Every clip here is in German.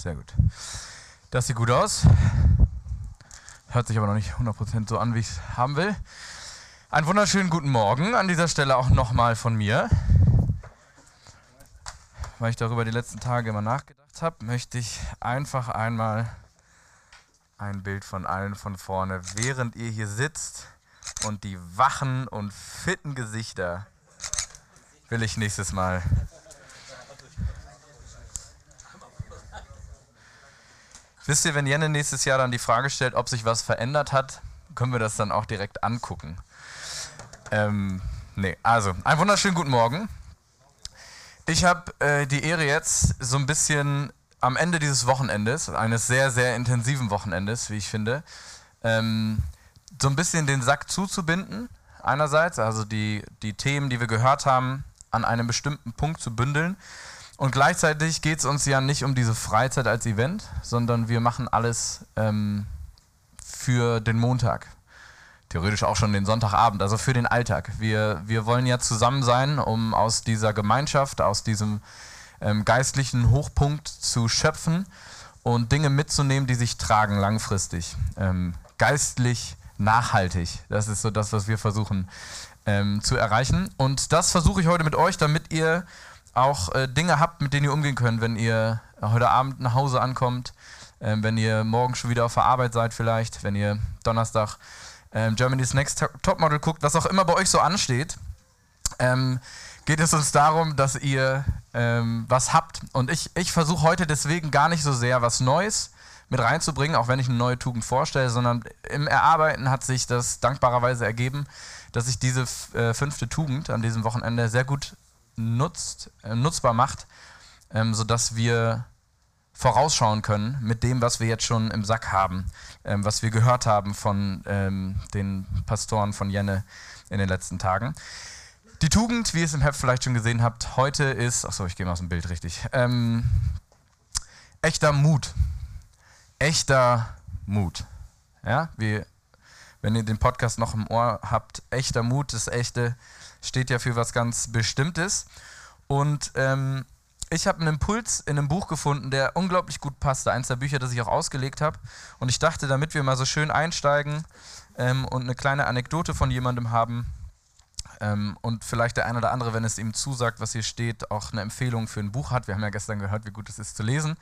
sehr gut. Das sieht gut aus. Hört sich aber noch nicht 100% so an, wie ich es haben will. Einen wunderschönen guten Morgen an dieser Stelle auch nochmal von mir. Weil ich darüber die letzten Tage immer nachgedacht habe, möchte ich einfach einmal ein Bild von allen von vorne, während ihr hier sitzt und die wachen und fitten Gesichter will ich nächstes Mal. Wisst ihr, wenn Jenne nächstes Jahr dann die Frage stellt, ob sich was verändert hat, können wir das dann auch direkt angucken. Ähm, nee, also, einen wunderschönen guten Morgen. Ich habe äh, die Ehre jetzt so ein bisschen am Ende dieses Wochenendes, eines sehr, sehr intensiven Wochenendes, wie ich finde, ähm, so ein bisschen den Sack zuzubinden. Einerseits, also die, die Themen, die wir gehört haben, an einem bestimmten Punkt zu bündeln. Und gleichzeitig geht es uns ja nicht um diese Freizeit als Event, sondern wir machen alles ähm, für den Montag. Theoretisch auch schon den Sonntagabend, also für den Alltag. Wir, wir wollen ja zusammen sein, um aus dieser Gemeinschaft, aus diesem ähm, geistlichen Hochpunkt zu schöpfen und Dinge mitzunehmen, die sich tragen langfristig. Ähm, geistlich nachhaltig. Das ist so das, was wir versuchen ähm, zu erreichen. Und das versuche ich heute mit euch, damit ihr auch äh, Dinge habt, mit denen ihr umgehen könnt, wenn ihr heute Abend nach Hause ankommt, äh, wenn ihr morgen schon wieder auf der Arbeit seid vielleicht, wenn ihr Donnerstag äh, Germany's Next Topmodel guckt, was auch immer bei euch so ansteht, ähm, geht es uns darum, dass ihr ähm, was habt. Und ich, ich versuche heute deswegen gar nicht so sehr was Neues mit reinzubringen, auch wenn ich eine neue Tugend vorstelle, sondern im Erarbeiten hat sich das dankbarerweise ergeben, dass sich diese äh, fünfte Tugend an diesem Wochenende sehr gut nutzt, äh, nutzbar macht, ähm, sodass wir vorausschauen können mit dem, was wir jetzt schon im Sack haben, ähm, was wir gehört haben von ähm, den Pastoren von Jenne in den letzten Tagen. Die Tugend, wie ihr es im Heft vielleicht schon gesehen habt, heute ist, achso, ich gehe mal aus dem Bild richtig, ähm, echter Mut. Echter Mut. Ja, wie, wenn ihr den Podcast noch im Ohr habt, echter Mut, das Echte steht ja für was ganz Bestimmtes. Und ähm, ich habe einen Impuls in einem Buch gefunden, der unglaublich gut passte. Eins der Bücher, das ich auch ausgelegt habe. Und ich dachte, damit wir mal so schön einsteigen ähm, und eine kleine Anekdote von jemandem haben ähm, und vielleicht der eine oder andere, wenn es ihm zusagt, was hier steht, auch eine Empfehlung für ein Buch hat. Wir haben ja gestern gehört, wie gut es ist zu lesen.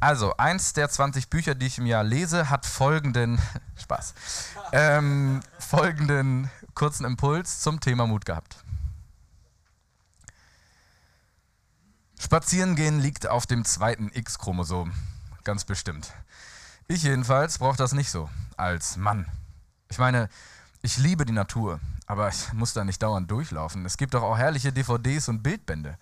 Also, eins der 20 Bücher, die ich im Jahr lese, hat folgenden, Spaß, ähm, folgenden kurzen Impuls zum Thema Mut gehabt. Spazierengehen liegt auf dem zweiten X-Chromosom, ganz bestimmt. Ich jedenfalls brauche das nicht so, als Mann. Ich meine, ich liebe die Natur, aber ich muss da nicht dauernd durchlaufen. Es gibt doch auch herrliche DVDs und Bildbände.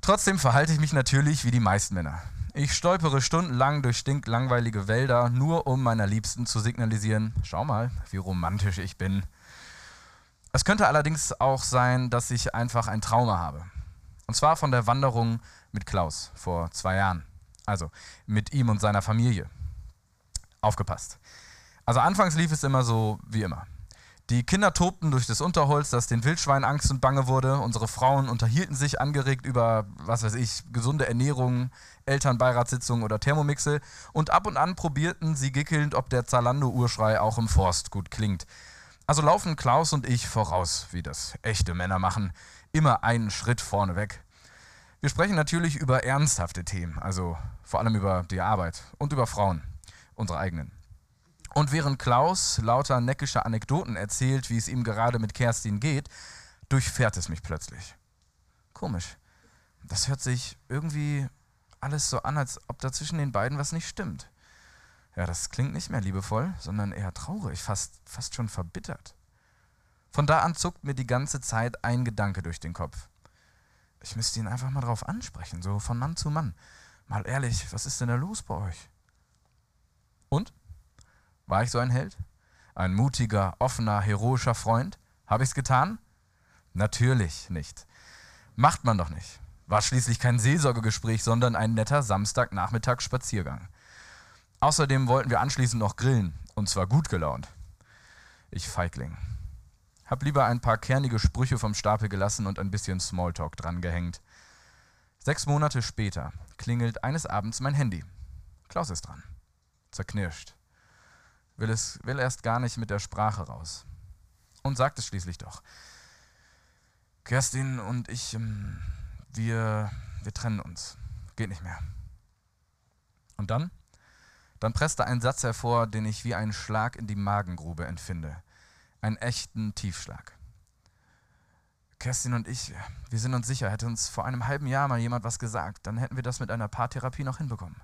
Trotzdem verhalte ich mich natürlich wie die meisten Männer. Ich stolpere stundenlang durch stinklangweilige Wälder, nur um meiner Liebsten zu signalisieren, schau mal, wie romantisch ich bin. Es könnte allerdings auch sein, dass ich einfach ein Trauma habe. Und zwar von der Wanderung mit Klaus vor zwei Jahren. Also mit ihm und seiner Familie. Aufgepasst. Also anfangs lief es immer so wie immer. Die Kinder tobten durch das Unterholz, das den Wildschweinen Angst und Bange wurde. Unsere Frauen unterhielten sich angeregt über, was weiß ich, gesunde Ernährung, Elternbeiratssitzungen oder Thermomixe. Und ab und an probierten sie gickelnd, ob der Zalando-Urschrei auch im Forst gut klingt. Also laufen Klaus und ich voraus, wie das echte Männer machen, immer einen Schritt vorne weg. Wir sprechen natürlich über ernsthafte Themen, also vor allem über die Arbeit und über Frauen, unsere eigenen. Und während Klaus lauter neckische Anekdoten erzählt, wie es ihm gerade mit Kerstin geht, durchfährt es mich plötzlich. Komisch. Das hört sich irgendwie alles so an, als ob da zwischen den beiden was nicht stimmt. Ja, das klingt nicht mehr liebevoll, sondern eher traurig, fast, fast schon verbittert. Von da an zuckt mir die ganze Zeit ein Gedanke durch den Kopf. Ich müsste ihn einfach mal drauf ansprechen, so von Mann zu Mann. Mal ehrlich, was ist denn da los bei euch? Und? War ich so ein Held? Ein mutiger, offener, heroischer Freund? Habe ich es getan? Natürlich nicht. Macht man doch nicht. War schließlich kein Seelsorgegespräch, sondern ein netter Samstagnachmittagsspaziergang. Außerdem wollten wir anschließend noch grillen, und zwar gut gelaunt. Ich Feigling. Hab lieber ein paar kernige Sprüche vom Stapel gelassen und ein bisschen Smalltalk dran gehängt. Sechs Monate später klingelt eines Abends mein Handy. Klaus ist dran. Zerknirscht. Will, es, will erst gar nicht mit der Sprache raus. Und sagt es schließlich doch. Kerstin und ich, ähm, wir, wir trennen uns. Geht nicht mehr. Und dann? Dann presste ein Satz hervor, den ich wie einen Schlag in die Magengrube empfinde. Einen echten Tiefschlag. Kerstin und ich, wir sind uns sicher, hätte uns vor einem halben Jahr mal jemand was gesagt, dann hätten wir das mit einer Paartherapie noch hinbekommen.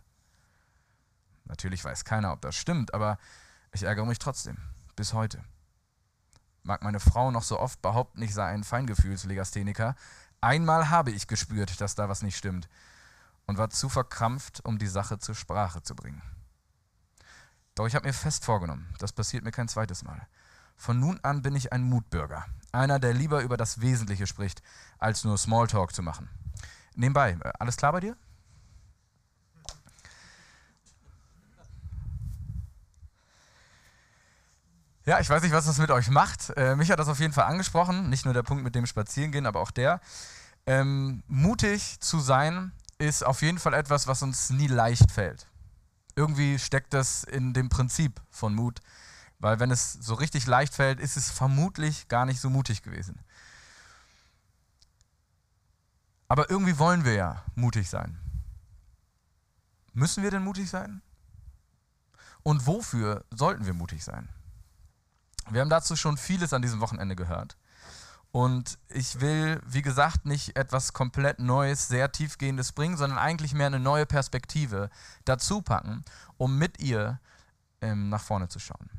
Natürlich weiß keiner, ob das stimmt, aber ich ärgere mich trotzdem. Bis heute. Mag meine Frau noch so oft behaupten, ich sei ein Feingefühlslegastheniker. Einmal habe ich gespürt, dass da was nicht stimmt und war zu verkrampft, um die Sache zur Sprache zu bringen. Doch ich habe mir fest vorgenommen, das passiert mir kein zweites Mal. Von nun an bin ich ein Mutbürger, einer, der lieber über das Wesentliche spricht, als nur Smalltalk zu machen. Nebenbei, äh, alles klar bei dir? Ja, ich weiß nicht, was das mit euch macht. Äh, mich hat das auf jeden Fall angesprochen. Nicht nur der Punkt mit dem Spazierengehen, aber auch der. Ähm, mutig zu sein ist auf jeden Fall etwas, was uns nie leicht fällt. Irgendwie steckt das in dem Prinzip von Mut, weil wenn es so richtig leicht fällt, ist es vermutlich gar nicht so mutig gewesen. Aber irgendwie wollen wir ja mutig sein. Müssen wir denn mutig sein? Und wofür sollten wir mutig sein? Wir haben dazu schon vieles an diesem Wochenende gehört. Und ich will, wie gesagt, nicht etwas komplett Neues, sehr tiefgehendes bringen, sondern eigentlich mehr eine neue Perspektive dazu packen, um mit ihr ähm, nach vorne zu schauen.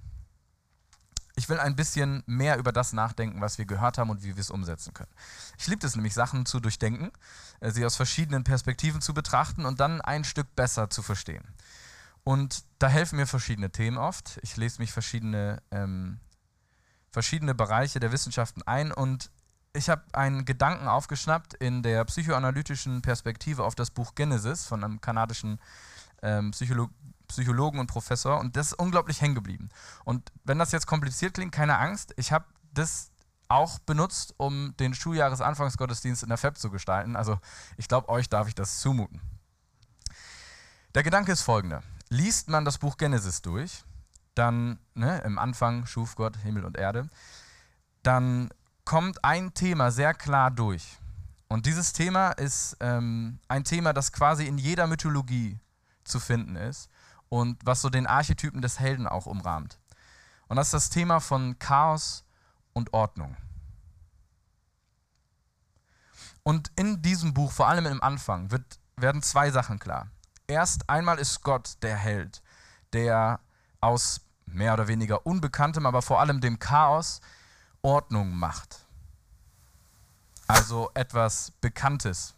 Ich will ein bisschen mehr über das nachdenken, was wir gehört haben und wie wir es umsetzen können. Ich liebe es nämlich, Sachen zu durchdenken, äh, sie aus verschiedenen Perspektiven zu betrachten und dann ein Stück besser zu verstehen. Und da helfen mir verschiedene Themen oft. Ich lese mich verschiedene ähm, verschiedene Bereiche der Wissenschaften ein und ich habe einen Gedanken aufgeschnappt in der psychoanalytischen Perspektive auf das Buch Genesis von einem kanadischen ähm, Psycholo Psychologen und Professor und das ist unglaublich hängen geblieben. Und wenn das jetzt kompliziert klingt, keine Angst, ich habe das auch benutzt, um den Schuljahresanfangsgottesdienst in der FEB zu gestalten. Also ich glaube, euch darf ich das zumuten. Der Gedanke ist folgender. Liest man das Buch Genesis durch, dann ne, im Anfang schuf Gott Himmel und Erde, dann kommt ein Thema sehr klar durch. Und dieses Thema ist ähm, ein Thema, das quasi in jeder Mythologie zu finden ist und was so den Archetypen des Helden auch umrahmt. Und das ist das Thema von Chaos und Ordnung. Und in diesem Buch, vor allem im Anfang, wird, werden zwei Sachen klar. Erst einmal ist Gott der Held, der aus mehr oder weniger Unbekanntem, aber vor allem dem Chaos Ordnung macht. Also etwas Bekanntes.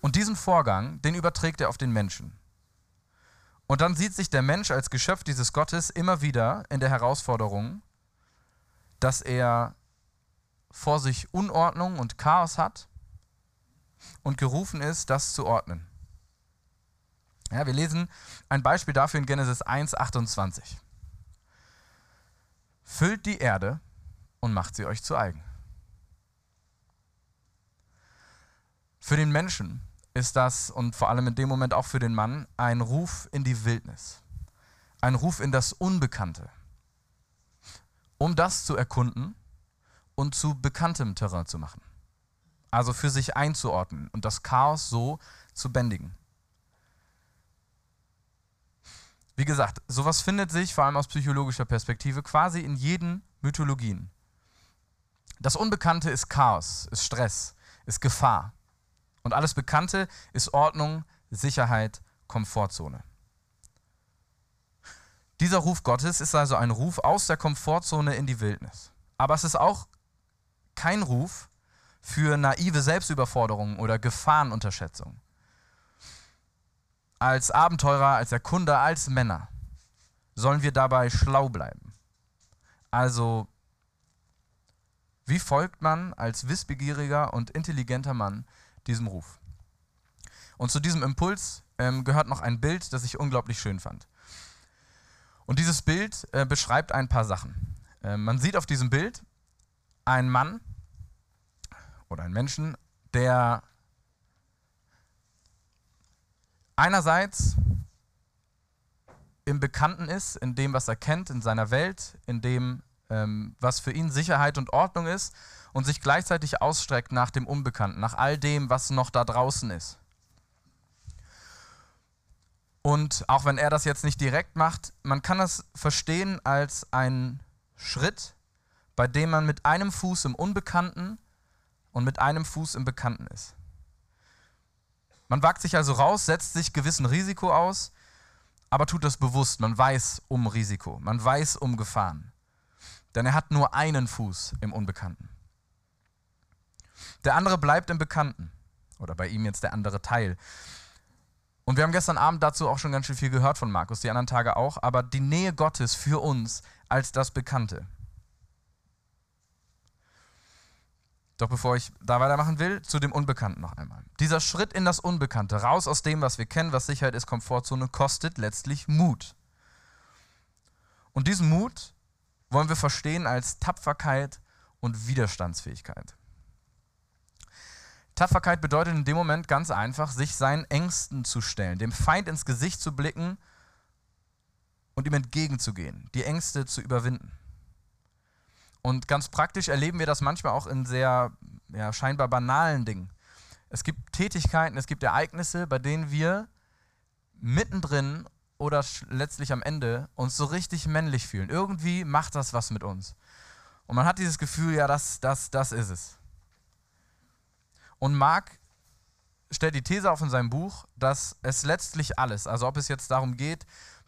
Und diesen Vorgang, den überträgt er auf den Menschen. Und dann sieht sich der Mensch als Geschöpf dieses Gottes immer wieder in der Herausforderung, dass er vor sich Unordnung und Chaos hat und gerufen ist, das zu ordnen. Ja, wir lesen ein Beispiel dafür in Genesis 1, 28. Füllt die Erde und macht sie euch zu eigen. Für den Menschen ist das und vor allem in dem Moment auch für den Mann ein Ruf in die Wildnis, ein Ruf in das Unbekannte, um das zu erkunden und zu bekanntem Terrain zu machen. Also für sich einzuordnen und das Chaos so zu bändigen. Wie gesagt, sowas findet sich vor allem aus psychologischer Perspektive quasi in jeden Mythologien. Das Unbekannte ist Chaos, ist Stress, ist Gefahr. Und alles Bekannte ist Ordnung, Sicherheit, Komfortzone. Dieser Ruf Gottes ist also ein Ruf aus der Komfortzone in die Wildnis. Aber es ist auch kein Ruf für naive Selbstüberforderung oder Gefahrenunterschätzung als Abenteurer, als Erkunder, als Männer sollen wir dabei schlau bleiben. Also, wie folgt man als wissbegieriger und intelligenter Mann diesem Ruf? Und zu diesem Impuls ähm, gehört noch ein Bild, das ich unglaublich schön fand. Und dieses Bild äh, beschreibt ein paar Sachen. Äh, man sieht auf diesem Bild einen Mann oder einen Menschen, der einerseits im Bekannten ist, in dem, was er kennt, in seiner Welt, in dem, ähm, was für ihn Sicherheit und Ordnung ist und sich gleichzeitig ausstreckt nach dem Unbekannten, nach all dem, was noch da draußen ist. Und auch wenn er das jetzt nicht direkt macht, man kann das verstehen als einen Schritt, bei dem man mit einem Fuß im Unbekannten und mit einem Fuß im Bekannten ist. Man wagt sich also raus, setzt sich gewissen Risiko aus, aber tut das bewusst. Man weiß um Risiko, man weiß um Gefahren. Denn er hat nur einen Fuß im Unbekannten. Der andere bleibt im Bekannten. Oder bei ihm jetzt der andere Teil. Und wir haben gestern Abend dazu auch schon ganz schön viel gehört von Markus, die anderen Tage auch. Aber die Nähe Gottes für uns als das Bekannte. Doch bevor ich da weitermachen will, zu dem Unbekannten noch einmal. Dieser Schritt in das Unbekannte, raus aus dem, was wir kennen, was Sicherheit ist, Komfortzone, kostet letztlich Mut. Und diesen Mut wollen wir verstehen als Tapferkeit und Widerstandsfähigkeit. Tapferkeit bedeutet in dem Moment ganz einfach, sich seinen Ängsten zu stellen, dem Feind ins Gesicht zu blicken und ihm entgegenzugehen, die Ängste zu überwinden. Und ganz praktisch erleben wir das manchmal auch in sehr ja, scheinbar banalen Dingen. Es gibt Tätigkeiten, es gibt Ereignisse, bei denen wir mittendrin oder letztlich am Ende uns so richtig männlich fühlen. Irgendwie macht das was mit uns. Und man hat dieses Gefühl, ja, das, das, das ist es. Und Mark stellt die These auf in seinem Buch, dass es letztlich alles, also ob es jetzt darum geht,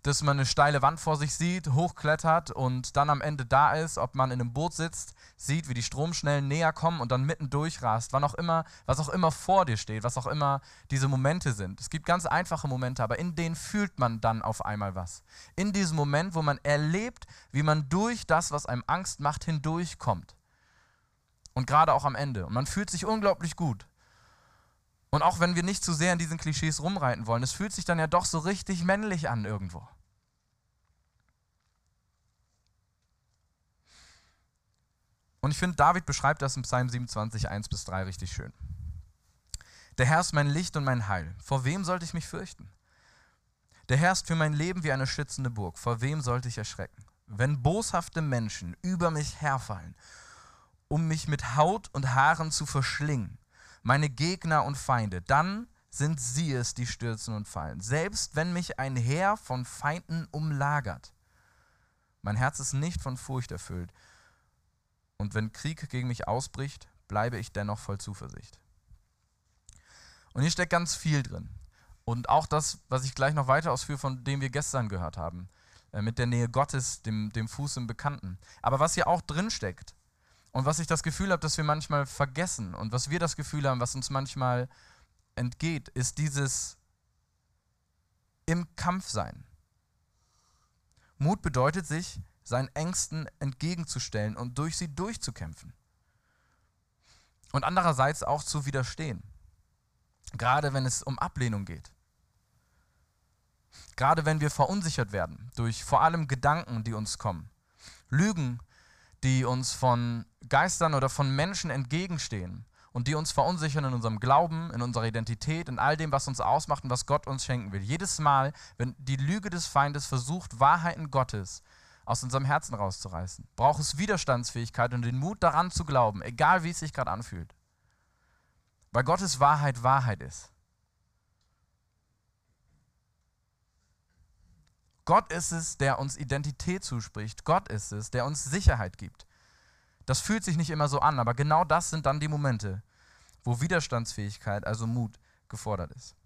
dass man eine steile Wand vor sich sieht, hochklettert und dann am Ende da ist, ob man in einem Boot sitzt, sieht, wie die Stromschnellen näher kommen und dann mitten durchrast, wann auch immer, was auch immer vor dir steht, was auch immer diese Momente sind. Es gibt ganz einfache Momente, aber in denen fühlt man dann auf einmal was. In diesem Moment, wo man erlebt, wie man durch das, was einem Angst macht, hindurchkommt. Und gerade auch am Ende. Und man fühlt sich unglaublich gut. Und auch wenn wir nicht zu sehr in diesen Klischees rumreiten wollen, es fühlt sich dann ja doch so richtig männlich an irgendwo. Und ich finde, David beschreibt das im Psalm 27, 1 bis 3 richtig schön. Der Herr ist mein Licht und mein Heil. Vor wem sollte ich mich fürchten? Der Herr ist für mein Leben wie eine schützende Burg. Vor wem sollte ich erschrecken? Wenn boshafte Menschen über mich herfallen, um mich mit Haut und Haaren zu verschlingen, meine Gegner und Feinde, dann sind sie es, die stürzen und fallen. Selbst wenn mich ein Heer von Feinden umlagert. Mein Herz ist nicht von Furcht erfüllt. Und wenn Krieg gegen mich ausbricht, bleibe ich dennoch voll Zuversicht. Und hier steckt ganz viel drin. Und auch das, was ich gleich noch weiter ausführe, von dem wir gestern gehört haben, äh, mit der Nähe Gottes, dem, dem Fuß im Bekannten. Aber was hier auch drin steckt und was ich das Gefühl habe, dass wir manchmal vergessen und was wir das Gefühl haben, was uns manchmal entgeht, ist dieses im Kampf sein. Mut bedeutet sich, seinen Ängsten entgegenzustellen und durch sie durchzukämpfen. Und andererseits auch zu widerstehen. Gerade wenn es um Ablehnung geht. Gerade wenn wir verunsichert werden durch vor allem Gedanken, die uns kommen. Lügen, die uns von Geistern oder von Menschen entgegenstehen und die uns verunsichern in unserem Glauben, in unserer Identität, in all dem, was uns ausmacht und was Gott uns schenken will. Jedes Mal, wenn die Lüge des Feindes versucht, Wahrheiten Gottes aus unserem Herzen rauszureißen, braucht es Widerstandsfähigkeit und den Mut daran zu glauben, egal wie es sich gerade anfühlt. Weil Gottes Wahrheit Wahrheit ist. Gott ist es, der uns Identität zuspricht. Gott ist es, der uns Sicherheit gibt. Das fühlt sich nicht immer so an, aber genau das sind dann die Momente, wo Widerstandsfähigkeit, also Mut, gefordert ist.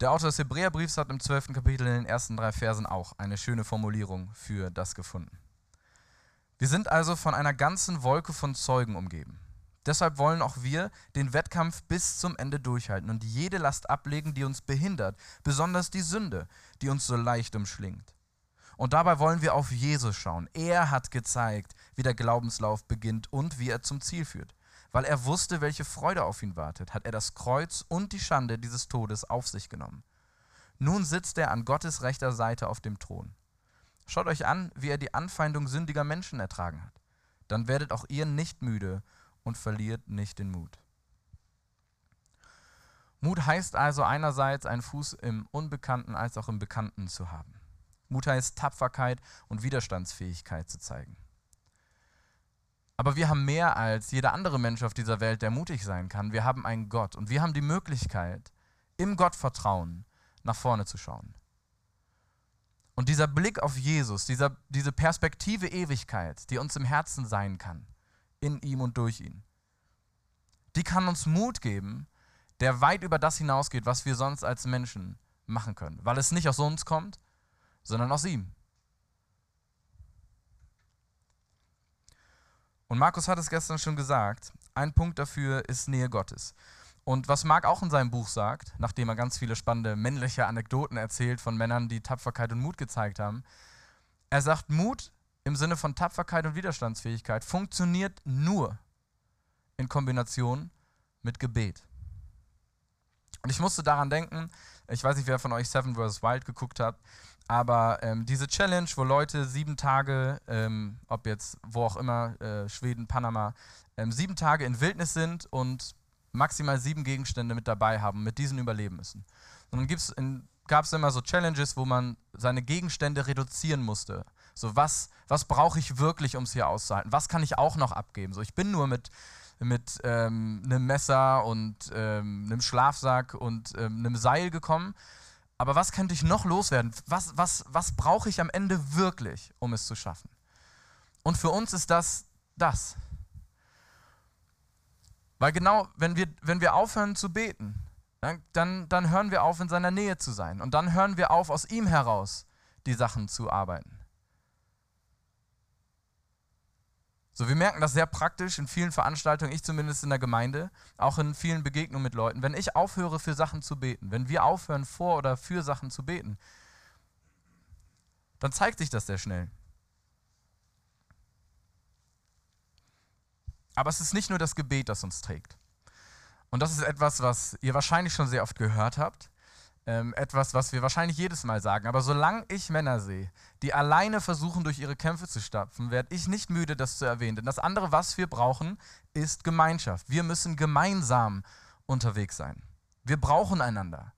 Der Autor des Hebräerbriefs hat im 12. Kapitel in den ersten drei Versen auch eine schöne Formulierung für das gefunden. Wir sind also von einer ganzen Wolke von Zeugen umgeben. Deshalb wollen auch wir den Wettkampf bis zum Ende durchhalten und jede Last ablegen, die uns behindert, besonders die Sünde, die uns so leicht umschlingt. Und dabei wollen wir auf Jesus schauen. Er hat gezeigt, wie der Glaubenslauf beginnt und wie er zum Ziel führt. Weil er wusste, welche Freude auf ihn wartet, hat er das Kreuz und die Schande dieses Todes auf sich genommen. Nun sitzt er an Gottes rechter Seite auf dem Thron. Schaut euch an, wie er die Anfeindung sündiger Menschen ertragen hat. Dann werdet auch ihr nicht müde und verliert nicht den Mut. Mut heißt also einerseits, einen Fuß im Unbekannten als auch im Bekannten zu haben. Mut heißt Tapferkeit und Widerstandsfähigkeit zu zeigen. Aber wir haben mehr als jeder andere Mensch auf dieser Welt, der mutig sein kann. Wir haben einen Gott und wir haben die Möglichkeit, im Gottvertrauen nach vorne zu schauen. Und dieser Blick auf Jesus, dieser, diese Perspektive Ewigkeit, die uns im Herzen sein kann, in ihm und durch ihn, die kann uns Mut geben, der weit über das hinausgeht, was wir sonst als Menschen machen können, weil es nicht aus uns kommt, sondern aus ihm. Und Markus hat es gestern schon gesagt, ein Punkt dafür ist Nähe Gottes. Und was Marc auch in seinem Buch sagt, nachdem er ganz viele spannende männliche Anekdoten erzählt von Männern, die Tapferkeit und Mut gezeigt haben, er sagt, Mut im Sinne von Tapferkeit und Widerstandsfähigkeit funktioniert nur in Kombination mit Gebet. Und ich musste daran denken, ich weiß nicht, wer von euch Seven vs. Wild geguckt hat, aber ähm, diese Challenge, wo Leute sieben Tage, ähm, ob jetzt wo auch immer, äh, Schweden, Panama, ähm, sieben Tage in Wildnis sind und maximal sieben Gegenstände mit dabei haben, mit diesen überleben müssen. Und dann gab es immer so Challenges, wo man seine Gegenstände reduzieren musste. So, was, was brauche ich wirklich, um es hier auszuhalten? Was kann ich auch noch abgeben? So, ich bin nur mit, mit ähm, einem Messer und ähm, einem Schlafsack und ähm, einem Seil gekommen. Aber was könnte ich noch loswerden? Was, was, was brauche ich am Ende wirklich, um es zu schaffen? Und für uns ist das das. Weil genau, wenn wir, wenn wir aufhören zu beten, dann, dann, dann hören wir auf, in seiner Nähe zu sein. Und dann hören wir auf, aus ihm heraus die Sachen zu arbeiten. So, wir merken das sehr praktisch in vielen Veranstaltungen, ich zumindest in der Gemeinde, auch in vielen Begegnungen mit Leuten. Wenn ich aufhöre, für Sachen zu beten, wenn wir aufhören, vor oder für Sachen zu beten, dann zeigt sich das sehr schnell. Aber es ist nicht nur das Gebet, das uns trägt. Und das ist etwas, was ihr wahrscheinlich schon sehr oft gehört habt. Ähm, etwas, was wir wahrscheinlich jedes Mal sagen. Aber solange ich Männer sehe, die alleine versuchen, durch ihre Kämpfe zu stapfen, werde ich nicht müde, das zu erwähnen. Denn das andere, was wir brauchen, ist Gemeinschaft. Wir müssen gemeinsam unterwegs sein. Wir brauchen einander.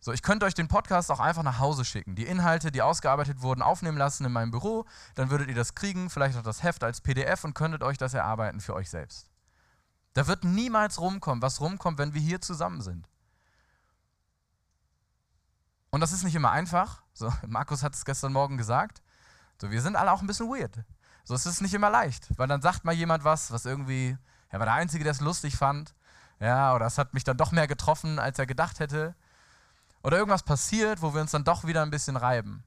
So, ich könnte euch den Podcast auch einfach nach Hause schicken. Die Inhalte, die ausgearbeitet wurden, aufnehmen lassen in meinem Büro. Dann würdet ihr das kriegen, vielleicht auch das Heft als PDF und könntet euch das erarbeiten für euch selbst. Da wird niemals rumkommen, was rumkommt, wenn wir hier zusammen sind. Und das ist nicht immer einfach. So, Markus hat es gestern Morgen gesagt. So, wir sind alle auch ein bisschen weird. So, es ist nicht immer leicht, weil dann sagt mal jemand was, was irgendwie, er war der Einzige, der es lustig fand. Ja, oder es hat mich dann doch mehr getroffen, als er gedacht hätte. Oder irgendwas passiert, wo wir uns dann doch wieder ein bisschen reiben.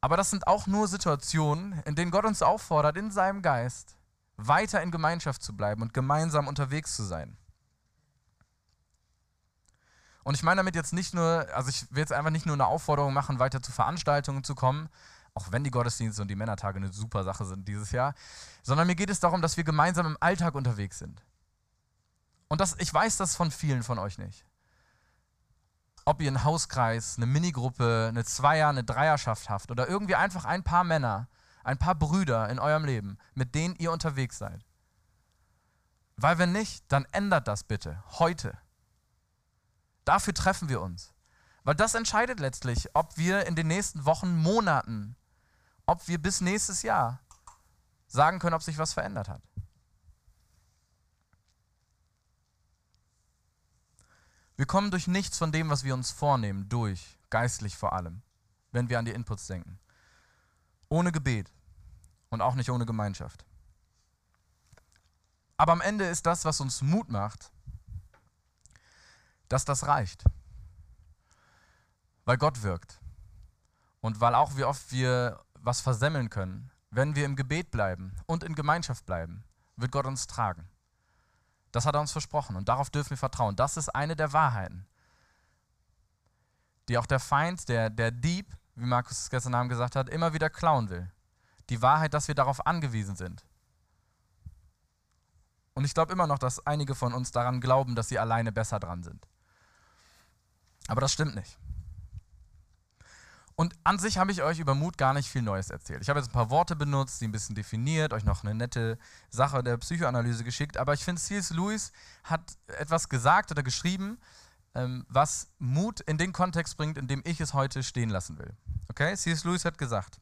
Aber das sind auch nur Situationen, in denen Gott uns auffordert, in seinem Geist weiter in Gemeinschaft zu bleiben und gemeinsam unterwegs zu sein. Und ich meine damit jetzt nicht nur, also ich will jetzt einfach nicht nur eine Aufforderung machen, weiter zu Veranstaltungen zu kommen, auch wenn die Gottesdienste und die Männertage eine super Sache sind dieses Jahr, sondern mir geht es darum, dass wir gemeinsam im Alltag unterwegs sind. Und das, ich weiß das von vielen von euch nicht ob ihr einen Hauskreis, eine Minigruppe, eine Zweier-, eine Dreierschaft habt oder irgendwie einfach ein paar Männer, ein paar Brüder in eurem Leben, mit denen ihr unterwegs seid. Weil wenn nicht, dann ändert das bitte heute. Dafür treffen wir uns. Weil das entscheidet letztlich, ob wir in den nächsten Wochen, Monaten, ob wir bis nächstes Jahr sagen können, ob sich was verändert hat. Wir kommen durch nichts von dem, was wir uns vornehmen, durch, geistlich vor allem, wenn wir an die Inputs denken. Ohne Gebet und auch nicht ohne Gemeinschaft. Aber am Ende ist das, was uns Mut macht, dass das reicht. Weil Gott wirkt. Und weil auch wie oft wir was versemmeln können, wenn wir im Gebet bleiben und in Gemeinschaft bleiben, wird Gott uns tragen. Das hat er uns versprochen und darauf dürfen wir vertrauen. Das ist eine der Wahrheiten, die auch der Feind, der, der Dieb, wie Markus es gestern Abend gesagt hat, immer wieder klauen will. Die Wahrheit, dass wir darauf angewiesen sind. Und ich glaube immer noch, dass einige von uns daran glauben, dass sie alleine besser dran sind. Aber das stimmt nicht. Und an sich habe ich euch über Mut gar nicht viel Neues erzählt. Ich habe jetzt ein paar Worte benutzt, die ein bisschen definiert, euch noch eine nette Sache der Psychoanalyse geschickt. Aber ich finde, C.S. Lewis hat etwas gesagt oder geschrieben, ähm, was Mut in den Kontext bringt, in dem ich es heute stehen lassen will. Okay? C.S. Lewis hat gesagt,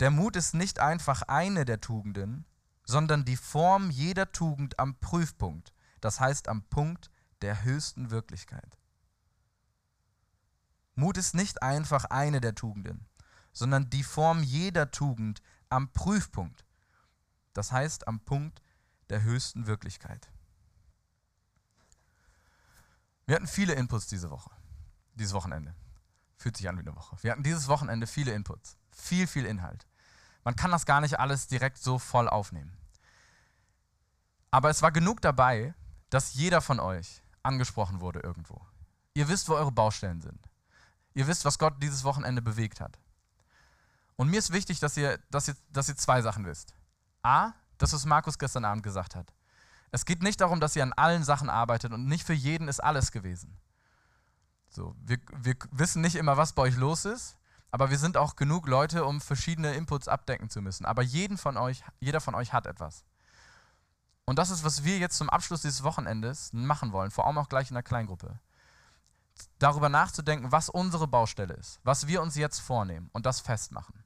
der Mut ist nicht einfach eine der Tugenden, sondern die Form jeder Tugend am Prüfpunkt, das heißt am Punkt der höchsten Wirklichkeit. Mut ist nicht einfach eine der Tugenden, sondern die Form jeder Tugend am Prüfpunkt, das heißt am Punkt der höchsten Wirklichkeit. Wir hatten viele Inputs diese Woche, dieses Wochenende. Fühlt sich an wie eine Woche. Wir hatten dieses Wochenende viele Inputs, viel, viel Inhalt. Man kann das gar nicht alles direkt so voll aufnehmen. Aber es war genug dabei, dass jeder von euch angesprochen wurde irgendwo. Ihr wisst, wo eure Baustellen sind. Ihr wisst, was Gott dieses Wochenende bewegt hat. Und mir ist wichtig, dass ihr, dass ihr, dass ihr zwei Sachen wisst. A, das, was Markus gestern Abend gesagt hat. Es geht nicht darum, dass ihr an allen Sachen arbeitet und nicht für jeden ist alles gewesen. So, wir, wir wissen nicht immer, was bei euch los ist, aber wir sind auch genug Leute, um verschiedene Inputs abdecken zu müssen. Aber jeden von euch, jeder von euch hat etwas. Und das ist, was wir jetzt zum Abschluss dieses Wochenendes machen wollen, vor allem auch gleich in der Kleingruppe darüber nachzudenken, was unsere Baustelle ist, was wir uns jetzt vornehmen und das festmachen.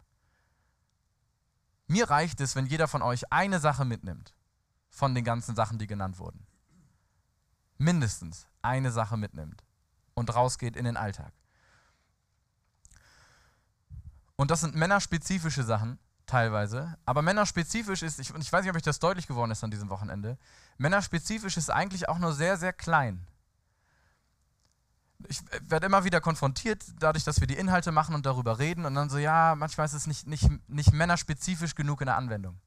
Mir reicht es, wenn jeder von euch eine Sache mitnimmt von den ganzen Sachen, die genannt wurden. Mindestens eine Sache mitnimmt und rausgeht in den Alltag. Und das sind männerspezifische Sachen teilweise, aber männerspezifisch ist, ich, ich weiß nicht, ob euch das deutlich geworden ist an diesem Wochenende, männerspezifisch ist eigentlich auch nur sehr, sehr klein ich werde immer wieder konfrontiert, dadurch, dass wir die Inhalte machen und darüber reden und dann so, ja, manchmal ist es nicht, nicht, nicht männerspezifisch genug in der Anwendung.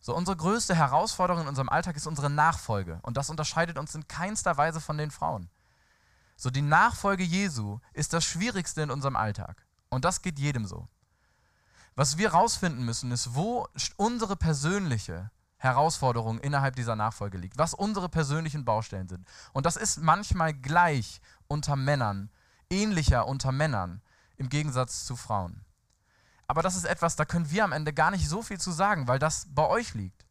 So, unsere größte Herausforderung in unserem Alltag ist unsere Nachfolge und das unterscheidet uns in keinster Weise von den Frauen. So, die Nachfolge Jesu ist das Schwierigste in unserem Alltag und das geht jedem so. Was wir rausfinden müssen, ist, wo unsere persönliche Herausforderung innerhalb dieser Nachfolge liegt, was unsere persönlichen Baustellen sind. Und das ist manchmal gleich unter Männern, ähnlicher unter Männern im Gegensatz zu Frauen. Aber das ist etwas, da können wir am Ende gar nicht so viel zu sagen, weil das bei euch liegt.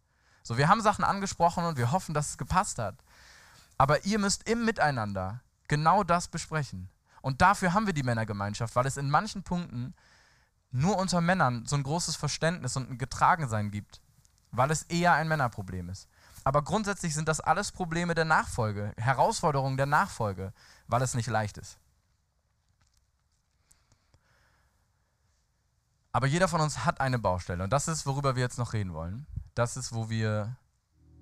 So, wir haben Sachen angesprochen und wir hoffen, dass es gepasst hat. Aber ihr müsst im Miteinander genau das besprechen. Und dafür haben wir die Männergemeinschaft, weil es in manchen Punkten nur unter Männern so ein großes Verständnis und ein Getragensein gibt, weil es eher ein Männerproblem ist. Aber grundsätzlich sind das alles Probleme der Nachfolge, Herausforderungen der Nachfolge, weil es nicht leicht ist. Aber jeder von uns hat eine Baustelle und das ist, worüber wir jetzt noch reden wollen. Das ist, wo wir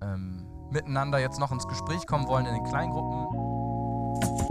ähm, miteinander jetzt noch ins Gespräch kommen wollen in den Kleingruppen.